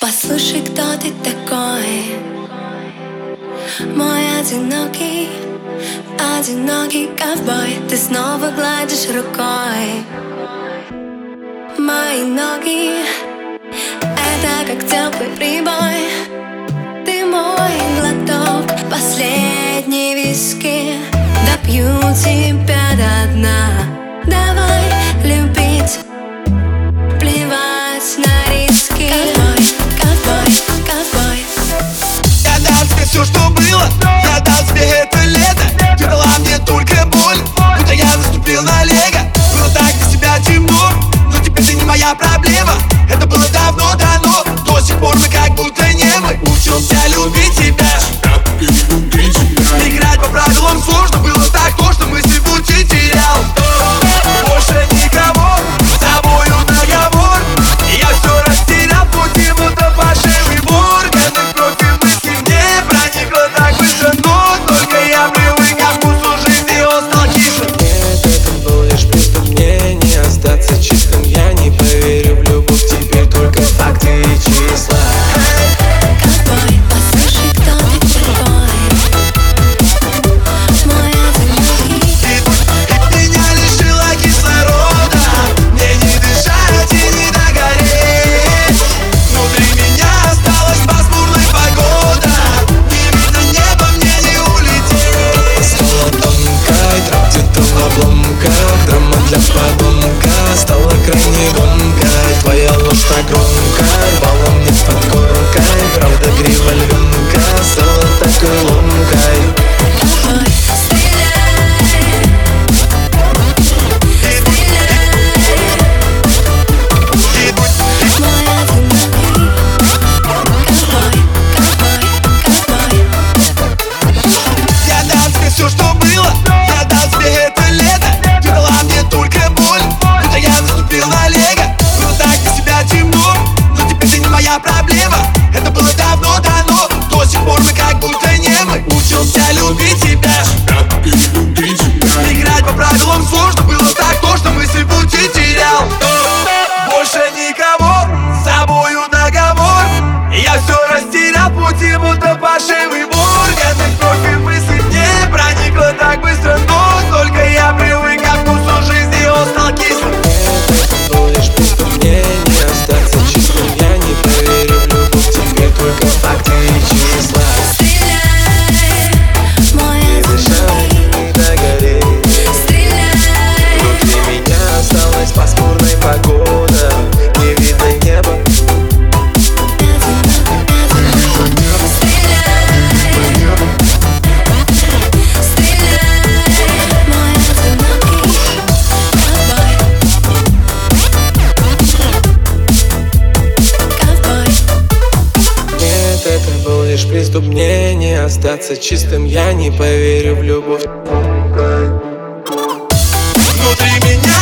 Послушай, кто ты такой. Мой одинокий, одинокий ковбой. Ты снова гладишь рукой. Мои ноги Это как теплый прибой. Ты мой глоток последний виски. Допью тебя до дна. было Я дал себе это лето. Ты дала мне только боль Будто я наступил на лего. Было так без тебя темно Но теперь ты не моя проблема. Это было давно дано До сих пор мы как будто не мы. Учился любить тебя. формы, как будто не мы. Учился любить тебя. Играть по правилам сложно. Было так то, что мысли пути терял. Больше никого, с собою договор. Я все растерял, пути будто паршивый делаешь приступ мне не остаться чистым Я не поверю в любовь. Внутри меня